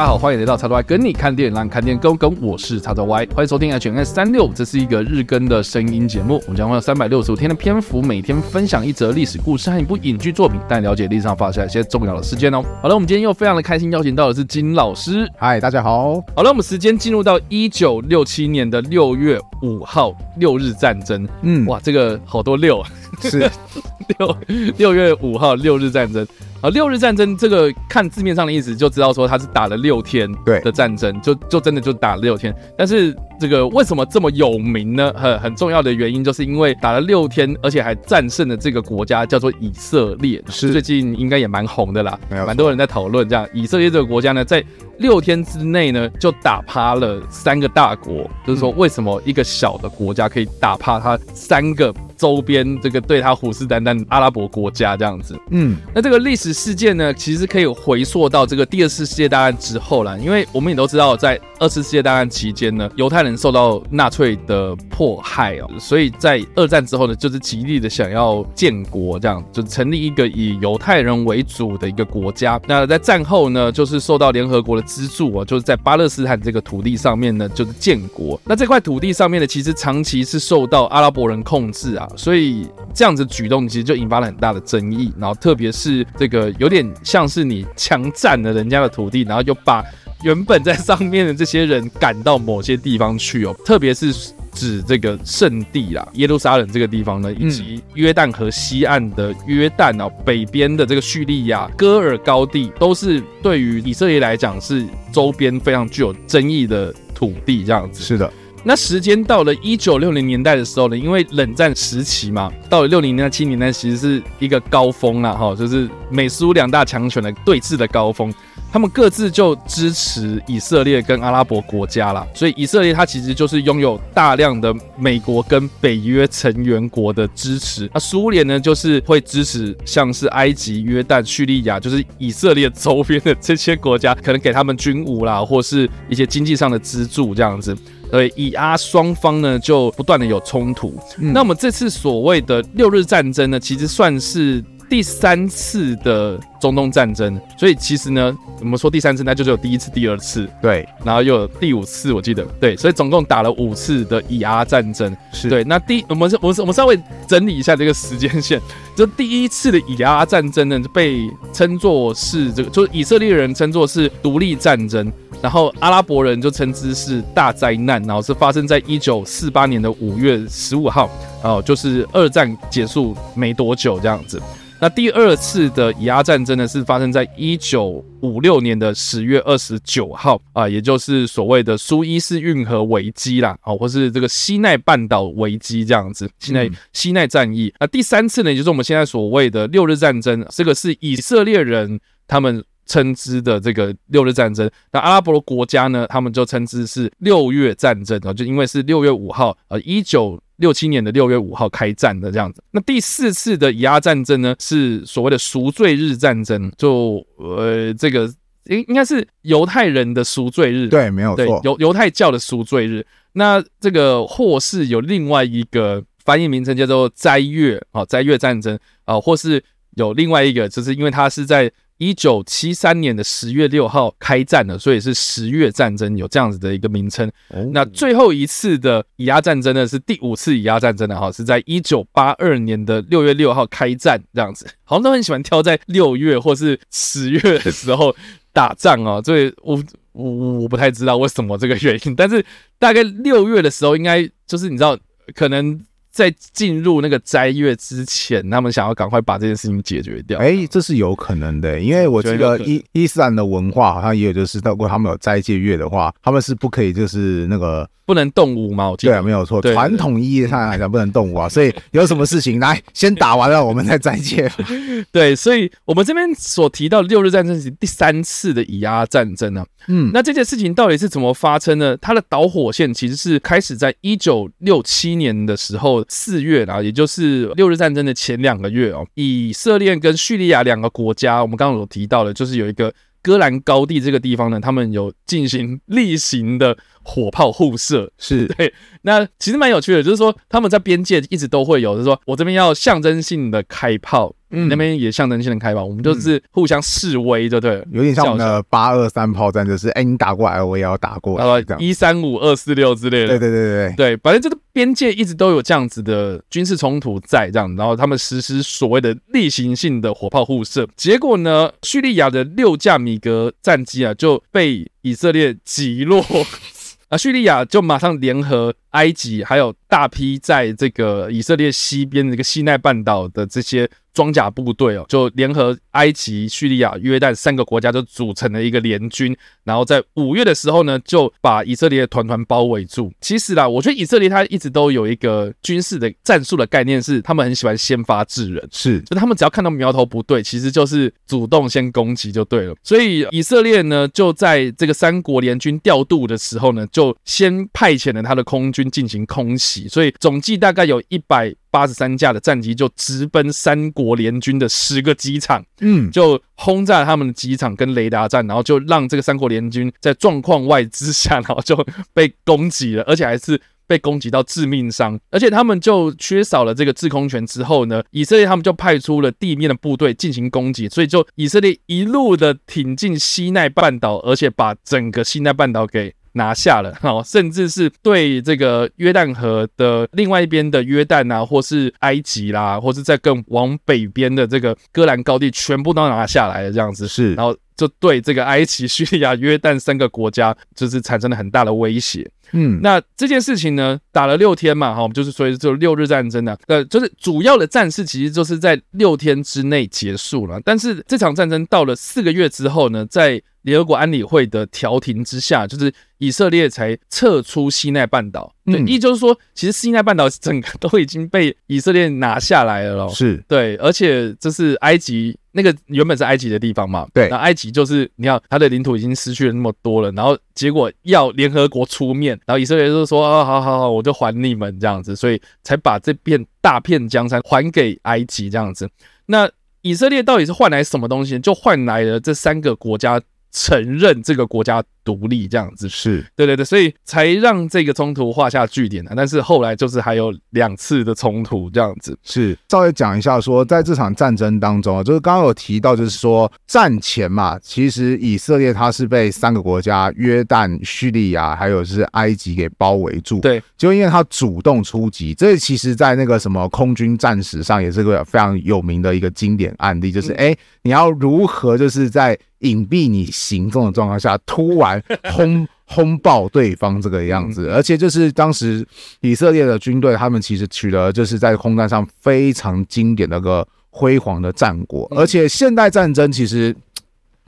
家好，欢迎来到叉叉 Y 跟你看电影，让你看电影更跟。我是叉叉 Y，欢迎收听 HNS 三六，这是一个日更的声音节目。我们将会有三百六十五天的篇幅，每天分享一则历史故事和一部影剧作品，带你了解历史上发生一些重要的事件哦。好了，我们今天又非常的开心，邀请到的是金老师。嗨，大家好。好了，我们时间进入到一九六七年的六月五号，六日战争。嗯，哇，这个好多六啊，是 六六月五号，六日战争。啊，六日战争这个看字面上的意思就知道说他是打了六天的战争，就就真的就打了六天。但是这个为什么这么有名呢？很很重要的原因就是因为打了六天，而且还战胜了这个国家叫做以色列，是最近应该也蛮红的啦，蛮多人在讨论这样。以色列这个国家呢，在六天之内呢就打趴了三个大国，就是说为什么一个小的国家可以打趴它三个周边这个对他虎视眈眈的阿拉伯国家这样子？嗯，那这个历史。事件呢，其实可以回溯到这个第二次世界大战之后啦，因为我们也都知道，在二次世界大战期间呢，犹太人受到纳粹的迫害哦，所以在二战之后呢，就是极力的想要建国，这样就成立一个以犹太人为主的一个国家。那在战后呢，就是受到联合国的资助啊，就是在巴勒斯坦这个土地上面呢，就是建国。那这块土地上面呢，其实长期是受到阿拉伯人控制啊，所以这样子举动其实就引发了很大的争议。然后特别是这个。有点像是你强占了人家的土地，然后就把原本在上面的这些人赶到某些地方去哦，特别是指这个圣地啦，耶路撒冷这个地方呢，以及约旦河西岸的约旦哦，北边的这个叙利亚戈尔高地，都是对于以色列来讲是周边非常具有争议的土地，这样子。是的。那时间到了一九六零年代的时候呢，因为冷战时期嘛，到了六零年代、七零年代其实是一个高峰啦，哈，就是美苏两大强权的对峙的高峰，他们各自就支持以色列跟阿拉伯国家啦，所以以色列它其实就是拥有大量的美国跟北约成员国的支持，那苏联呢就是会支持像是埃及、约旦、叙利亚，就是以色列周边的这些国家，可能给他们军武啦，或是一些经济上的资助这样子。对，以阿双方呢就不断的有冲突。嗯。那我们这次所谓的六日战争呢，其实算是第三次的中东战争。所以其实呢，我们说第三次，那就只有第一次、第二次，对，然后又有第五次，我记得，对，所以总共打了五次的以阿战争。是对。那第我们是，我们我们稍微整理一下这个时间线。就第一次的以阿战争呢，被称作是这个，就是以色列人称作是独立战争。然后阿拉伯人就称之是大灾难，然后是发生在一九四八年的五月十五号，哦，就是二战结束没多久这样子。那第二次的以阿战争呢，是发生在一九五六年的十月二十九号啊，也就是所谓的苏伊士运河危机啦，哦，或是这个西奈半岛危机这样子，西奈西奈战役。那第三次呢，也就是我们现在所谓的六日战争，这个是以色列人他们。称之的这个六日战争，那阿拉伯的国家呢，他们就称之是六月战争啊，就因为是六月五号，呃，一九六七年的六月五号开战的这样子。那第四次的以阿战争呢，是所谓的赎罪日战争，就呃，这个应应该是犹太人的赎罪日，对，没有错，犹犹太教的赎罪日。那这个或是有另外一个翻译名称叫做斋月啊，斋月战争啊，或是有另外一个，就是因为它是在。一九七三年的十月六号开战了，所以是十月战争，有这样子的一个名称。那最后一次的以阿战争呢，是第五次以阿战争的哈，是在一九八二年的六月六号开战，这样子。好像都很喜欢挑在六月或是十月的时候打仗哦，所以我我我不太知道为什么这个原因，但是大概六月的时候，应该就是你知道可能。在进入那个斋月之前，他们想要赶快把这件事情解决掉。哎，这是有可能的，因为我觉得伊伊斯兰的文化好像也有，就是如果他们有斋戒月的话，他们是不可以就是那个。不能动武嘛？我记得对，没有错。传统意义上来讲，不能动武啊。所以有什么事情，来先打完了，我们再再见。对，所以我们这边所提到六日战争是第三次的以阿战争呢。嗯，那这件事情到底是怎么发生呢？它的导火线其实是开始在一九六七年的时候四月啊，也就是六日战争的前两个月哦。以色列跟叙利亚两个国家，我们刚刚有提到的，就是有一个。戈兰高地这个地方呢，他们有进行例行的火炮互射。是 对，那其实蛮有趣的，就是说他们在边界一直都会有，就是说我这边要象征性的开炮。嗯，那边也象征性的开炮，我们就是互相示威，对不对？有点像我们的八二三炮战，就是哎，你打过来，我也要打过来，一三五二四六之类的。对对对对对，反正这个边界一直都有这样子的军事冲突在这样，然后他们实施所谓的例行性的火炮互射，结果呢，叙利亚的六架米格战机啊就被以色列击落。啊，叙利亚就马上联合埃及，还有大批在这个以色列西边的这个西奈半岛的这些。装甲部队哦，就联合埃及、叙利亚、约旦三个国家，就组成了一个联军。然后在五月的时候呢，就把以色列团团包围住。其实啦，我觉得以色列他一直都有一个军事的战术的概念，是他们很喜欢先发制人，是就他们只要看到苗头不对，其实就是主动先攻击就对了。所以以色列呢，就在这个三国联军调度的时候呢，就先派遣了他的空军进行空袭，所以总计大概有一百。八十三架的战机就直奔三国联军的十个机场，嗯，就轰炸他们的机场跟雷达站，然后就让这个三国联军在状况外之下，然后就被攻击了，而且还是被攻击到致命伤。而且他们就缺少了这个制空权之后呢，以色列他们就派出了地面的部队进行攻击，所以就以色列一路的挺进西奈半岛，而且把整个西奈半岛给。拿下了，好，甚至是对这个约旦河的另外一边的约旦啊，或是埃及啦，或是在更往北边的这个戈兰高地，全部都拿下来了，这样子是，然后就对这个埃及、叙利亚、约旦三个国家，就是产生了很大的威胁。嗯，那这件事情呢，打了六天嘛，哈，就是所以就六日战争呢，呃，就是主要的战事其实就是在六天之内结束了，但是这场战争到了四个月之后呢，在联合国安理会的调停之下，就是以色列才撤出西奈半岛。对，意就是说，其实西奈半岛整个都已经被以色列拿下来了咯。是对，而且这是埃及那个原本是埃及的地方嘛。对，那埃及就是你看，它的领土已经失去了那么多了，然后结果要联合国出面，然后以色列就说啊，好好好，我就还你们这样子，所以才把这片大片江山还给埃及这样子。那以色列到底是换来什么东西？就换来了这三个国家。承认这个国家独立这样子，是对对对，所以才让这个冲突画下句点的。但是后来就是还有两次的冲突这样子。是稍微讲一下说，在这场战争当中啊，就是刚刚有提到，就是说战前嘛，其实以色列它是被三个国家约旦、叙利亚还有是埃及给包围住。对，就因为它主动出击，这其实在那个什么空军战史上也是个非常有名的一个经典案例，就是哎、嗯，你要如何就是在隐蔽你行动的状况下，突然轰 轰爆对方这个样子，而且就是当时以色列的军队，他们其实取得就是在空战上非常经典那个辉煌的战果，而且现代战争其实。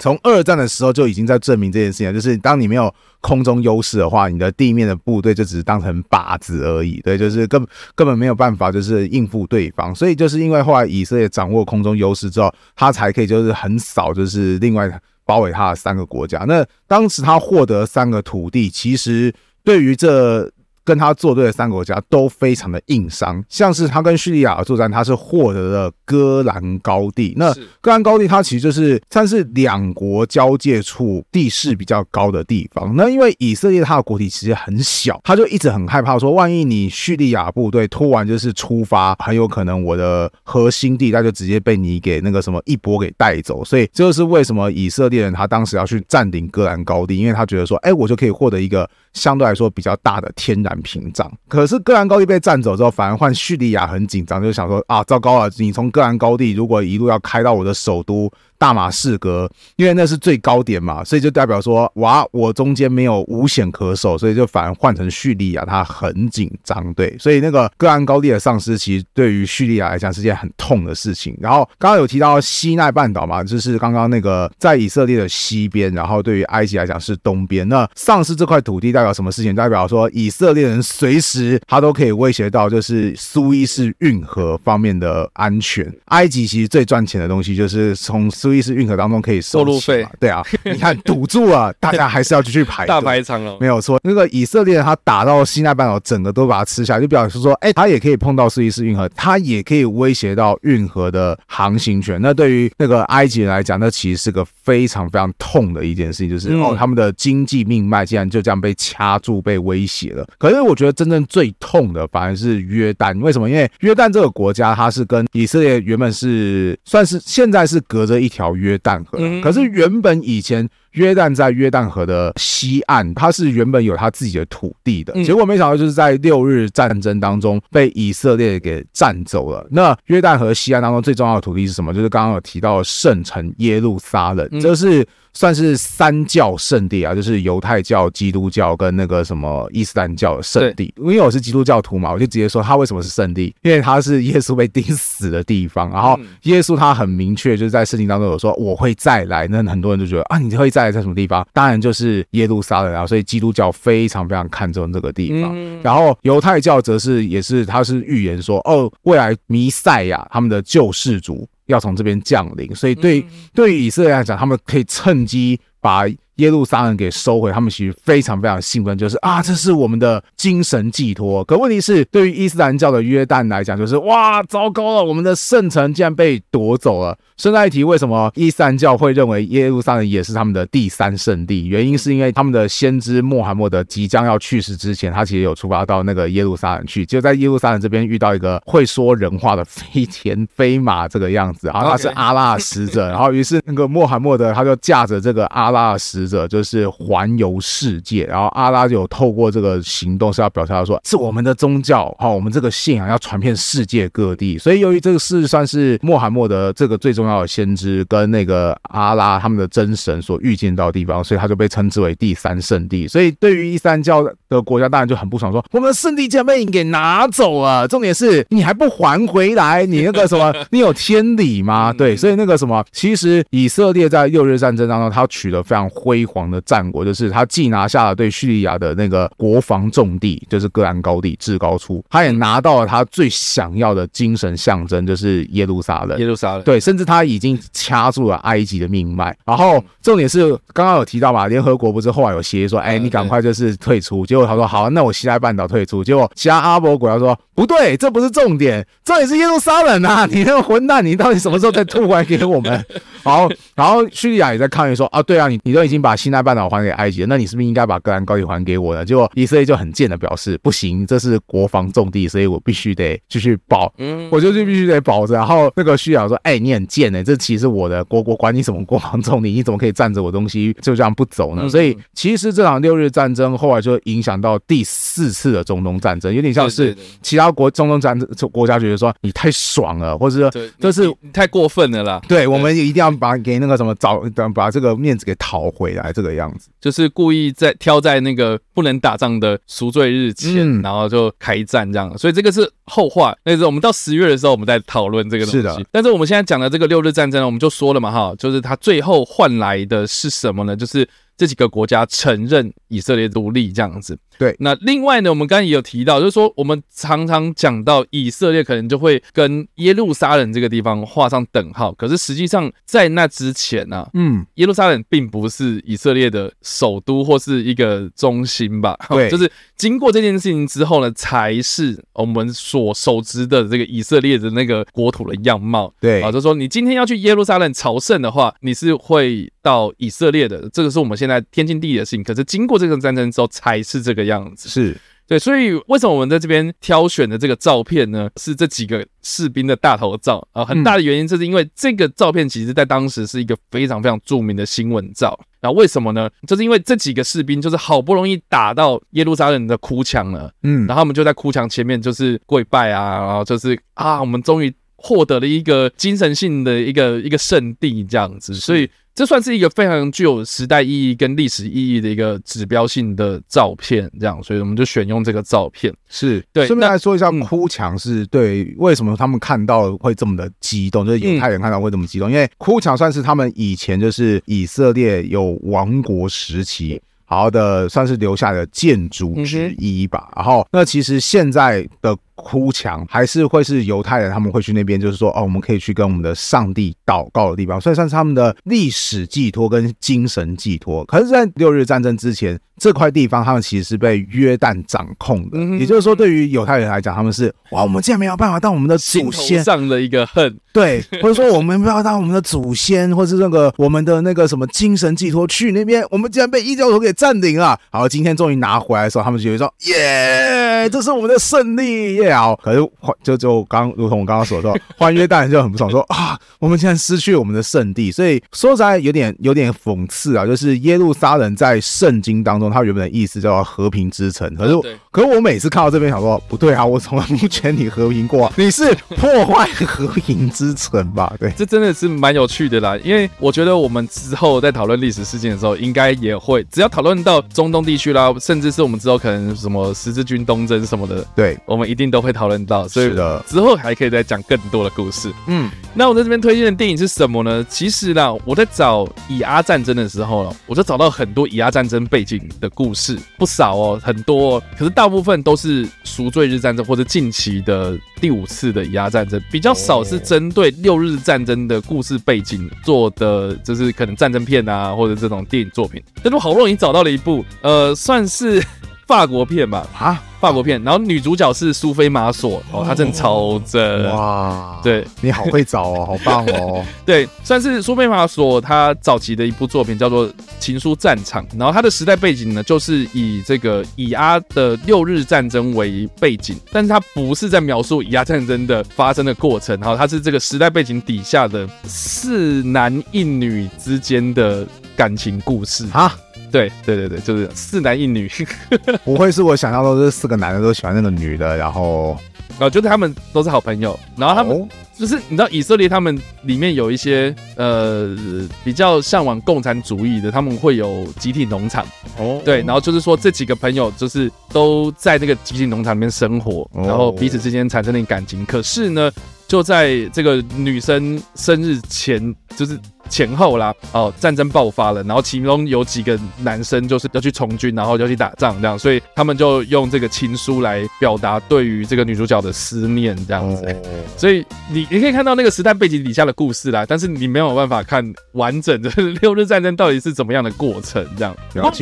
从二战的时候就已经在证明这件事情，就是当你没有空中优势的话，你的地面的部队就只是当成靶子而已，对，就是根根本没有办法就是应付对方。所以就是因为后来以色列掌握空中优势之后，他才可以就是横扫就是另外包围他的三个国家。那当时他获得三个土地，其实对于这。跟他作对的三个国家都非常的硬伤，像是他跟叙利亚的作战，他是获得了戈兰高地。那戈兰高地，它其实就是算是两国交界处地势比较高的地方。那因为以色列它的国体其实很小，他就一直很害怕说，万一你叙利亚部队突然就是出发，很有可能我的核心地带就直接被你给那个什么一波给带走。所以这就是为什么以色列人他当时要去占领戈兰高地，因为他觉得说，哎，我就可以获得一个。相对来说比较大的天然屏障，可是戈兰高地被占走之后，反而换叙利亚很紧张，就想说啊，糟糕了！你从戈兰高地如果一路要开到我的首都。大马士革，因为那是最高点嘛，所以就代表说，哇，我中间没有无险可守，所以就反而换成叙利亚，他很紧张，对，所以那个戈兰高地的丧失，其实对于叙利亚来讲是件很痛的事情。然后刚刚有提到西奈半岛嘛，就是刚刚那个在以色列的西边，然后对于埃及来讲是东边。那丧失这块土地代表什么事情？代表说以色列人随时他都可以威胁到，就是苏伊士运河方面的安全。埃及其实最赚钱的东西就是从苏苏伊士运河当中可以收路费。对啊，你看堵住了，大家还是要继续排大排长龙。没有错，那个以色列他打到西奈半岛，整个都把它吃下来，就表示说，哎，他也可以碰到苏伊士运河，他也可以威胁到运河的航行权。那对于那个埃及人来讲，那其实是个非常非常痛的一件事情，就是、嗯、哦，他们的经济命脉竟然就这样被掐住、被威胁了。可是我觉得真正最痛的反而是约旦，为什么？因为约旦这个国家，它是跟以色列原本是算是现在是隔着一条约旦河，嗯、可是原本以前。约旦在约旦河的西岸，它是原本有它自己的土地的，结果没想到就是在六日战争当中被以色列给占走了。那约旦河西岸当中最重要的土地是什么？就是刚刚有提到的圣城耶路撒冷，这是。算是三教圣地啊，就是犹太教、基督教跟那个什么伊斯兰教的圣地。因为我是基督教徒嘛，我就直接说它为什么是圣地，因为它是耶稣被钉死的地方。然后耶稣他很明确就是在圣经当中有说我会再来，那很多人就觉得啊，你会再来在什么地方？当然就是耶路撒冷啊。所以基督教非常非常看重这个地方。然后犹太教则是也是他是预言说哦，未来弥赛亚他们的救世主。要从这边降临，所以对对于以色列来讲，他们可以趁机把耶路撒冷给收回。他们其实非常非常兴奋，就是啊，这是我们的精神寄托。可问题是，对于伊斯兰教的约旦来讲，就是哇，糟糕了，我们的圣城竟然被夺走了。顺带一提，为什么伊斯兰教会认为耶路撒冷也是他们的第三圣地？原因是因为他们的先知穆罕默德即将要去世之前，他其实有出发到那个耶路撒冷去，就在耶路撒冷这边遇到一个会说人话的飞天飞马这个样子，然后他是阿拉的使者，然后于是那个穆罕默德他就驾着这个阿拉的使者，就是环游世界，然后阿拉就有透过这个行动是要表达说，是我们的宗教好，我们这个信仰要传遍世界各地，所以由于这个事算是穆罕默德这个最重要的。先知跟那个阿拉他们的真神所预见到的地方，所以他就被称之为第三圣地。所以对于伊斯兰教的国家，当然就很不爽说，说我们的圣地竟然被你给拿走了。重点是你还不还回来，你那个什么，你有天理吗？对，所以那个什么，其实以色列在六日战争当中，他取得非常辉煌的战果，就是他既拿下了对叙利亚的那个国防重地，就是戈兰高地至高处，他也拿到了他最想要的精神象征，就是耶路撒冷。耶路撒冷，对，甚至他。已经掐住了埃及的命脉，然后重点是刚刚有提到嘛，联合国不是后来有协议说，哎，你赶快就是退出。结果他说好，那我西奈半岛退出。结果其他阿拉伯国家说不对，这不是重点，这也是耶路撒冷啊！你那个混蛋，你到底什么时候再吐回来给我们？好，然后叙利亚也在抗议说啊，对啊，你你都已经把西奈半岛还给埃及了，那你是不是应该把格兰高地还给我呢？结果以色列就很贱的表示不行，这是国防重地，所以我必须得继续保，嗯，我就是必须得保着。然后那个叙利亚说，哎，你很贱呢、欸。这其实我的国国，管你什么国防重地，你怎么可以占着我东西就这样不走呢？所以其实这场六日战争后来就影响到第四次的中东战争，有点像是其他国中东战争国家觉得说你太爽了，或者说这是太过分了啦。对，我们也一定要把给那个什么找把这个面子给讨回来，这个样子就是故意在挑在那个不能打仗的赎罪日前，然后就开战这样。所以这个是后话，那是我们到十月的时候我们再讨论这个东西。是的，但是我们现在讲的这个六日。战争，我们就说了嘛，哈，就是他最后换来的是什么呢？就是这几个国家承认以色列独立这样子。对，那另外呢，我们刚刚也有提到，就是说我们常常讲到以色列可能就会跟耶路撒冷这个地方画上等号，可是实际上在那之前呢、啊，嗯，耶路撒冷并不是以色列的首都或是一个中心吧？对，就是经过这件事情之后呢，才是我们所熟知的这个以色列的那个国土的样貌。对啊，就是说你今天要去耶路撒冷朝圣的话，你是会到以色列的，这个是我们现在天经地义的事情。可是经过这场战争之后，才是这个样。样子是对，所以为什么我们在这边挑选的这个照片呢？是这几个士兵的大头照啊，很大的原因就是因为这个照片其实在当时是一个非常非常著名的新闻照。然后为什么呢？就是因为这几个士兵就是好不容易打到耶路撒冷的哭墙了，嗯，然后他们就在哭墙前面就是跪拜啊，然后就是啊，我们终于获得了一个精神性的一个一个圣地这样子，所以。这算是一个非常具有时代意义跟历史意义的一个指标性的照片，这样，所以我们就选用这个照片。是对，顺便来说一下，哭墙是对为什么他们看到会这么的激动，就是犹太人看到会这么激动，因为哭墙算是他们以前就是以色列有王国时期好的算是留下的建筑之一吧。然后，那其实现在的。哭墙，还是会是犹太人他们会去那边，就是说哦，我们可以去跟我们的上帝祷告的地方，所以算是他们的历史寄托跟精神寄托。可是，在六日战争之前，这块地方他们其实是被约旦掌控的，也就是说，对于犹太人来讲，他们是哇，我们竟然没有办法当我们的祖先上的一个恨，对，或者说我们没有办法当我们的祖先，或是那个我们的那个什么精神寄托去那边，我们竟然被异教徒给占领了。好，今天终于拿回来的时候，他们就会说耶，这是我们的胜利耶！好，可是就就刚如同我刚刚所说，换约旦人就很不爽，说啊，我们现在失去我们的圣地，所以说实在有点有点讽刺啊，就是耶路撒冷在圣经当中。它原本的意思叫做和平之城，可是，可是我每次看到这边，想说不对啊，我从来不觉得你和平过啊，你是破坏和平之城吧？对，这真的是蛮有趣的啦，因为我觉得我们之后在讨论历史事件的时候，应该也会，只要讨论到中东地区啦，甚至是我们之后可能什么十字军东征什么的，对，我们一定都会讨论到，所以之后还可以再讲更多的故事。嗯，那我在这边推荐的电影是什么呢？其实呢，我在找以阿战争的时候了，我就找到很多以阿战争背景的故事。不少哦，很多哦，可是大部分都是赎罪日战争或者近期的第五次的以阿战争，比较少是针对六日战争的故事背景做的，就是可能战争片啊，或者这种电影作品。但是我好不容易找到了一部，呃，算是法国片吧，啊。法国片，然后女主角是苏菲玛索哦，她真的超正哇！对，你好会找哦，好棒哦。对，算是苏菲玛索她早期的一部作品，叫做《情书战场》。然后它的时代背景呢，就是以这个以阿的六日战争为背景，但是它不是在描述以阿战争的发生的过程，然后它是这个时代背景底下的四男一女之间的感情故事啊。对对对对，就是四男一女，不会是我想象中是四个男的都喜欢那个女的，然后啊，就是他们都是好朋友，然后他们就是你知道以色列他们里面有一些呃比较向往共产主义的，他们会有集体农场哦，对，然后就是说这几个朋友就是都在那个集体农场里面生活，然后彼此之间产生了感情，可是呢，就在这个女生生日前，就是。前后啦，哦，战争爆发了，然后其中有几个男生就是要去从军，然后要去打仗这样，所以他们就用这个情书来表达对于这个女主角的思念这样子。所以你你可以看到那个时代背景底下的故事啦，但是你没有办法看完整的 六日战争到底是怎么样的过程这样。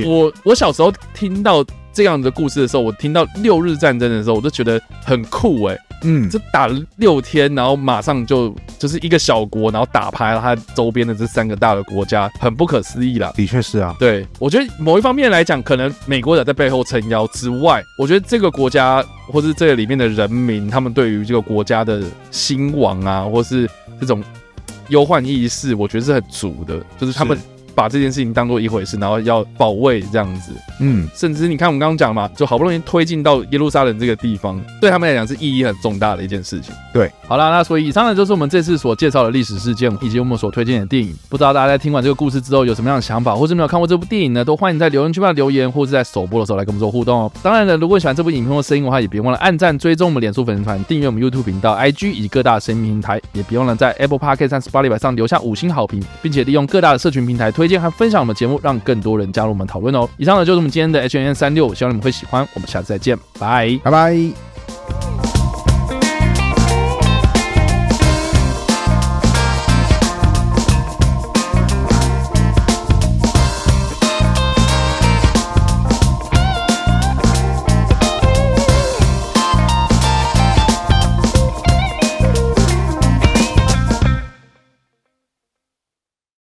我我小时候听到这样的故事的时候，我听到六日战争的时候，我就觉得很酷哎、欸。嗯，这打了六天，然后马上就就是一个小国，然后打趴了他周边的这三个大的国家，很不可思议啦。的确是啊，对，我觉得某一方面来讲，可能美国人在背后撑腰之外，我觉得这个国家或是这个里面的人民，他们对于这个国家的兴亡啊，或是这种忧患意识，我觉得是很足的，就是他们。把这件事情当做一回事，然后要保卫这样子，嗯，甚至你看我们刚刚讲嘛，就好不容易推进到耶路撒冷这个地方，对他们来讲是意义很重大的一件事情。对，好啦，那所以以上呢就是我们这次所介绍的历史事件以及我们所推荐的电影。不知道大家在听完这个故事之后有什么样的想法，或是没有看过这部电影呢？都欢迎在留言区帮留言，或是在首播的时候来跟我们做互动哦。当然了，如果喜欢这部影片或声音的话，也别忘了按赞、追踪我们脸书粉丝团、订阅我们 YouTube 频道、IG 以及各大声音平台，也别忘了在 Apple Podcast 和 Spotify 上留下五星好评，并且利用各大的社群平台推记得还分享我们节目，让更多人加入我们讨论哦！以上呢就是我们今天的 H N 三六，希望你们会喜欢。我们下次再见，拜拜拜。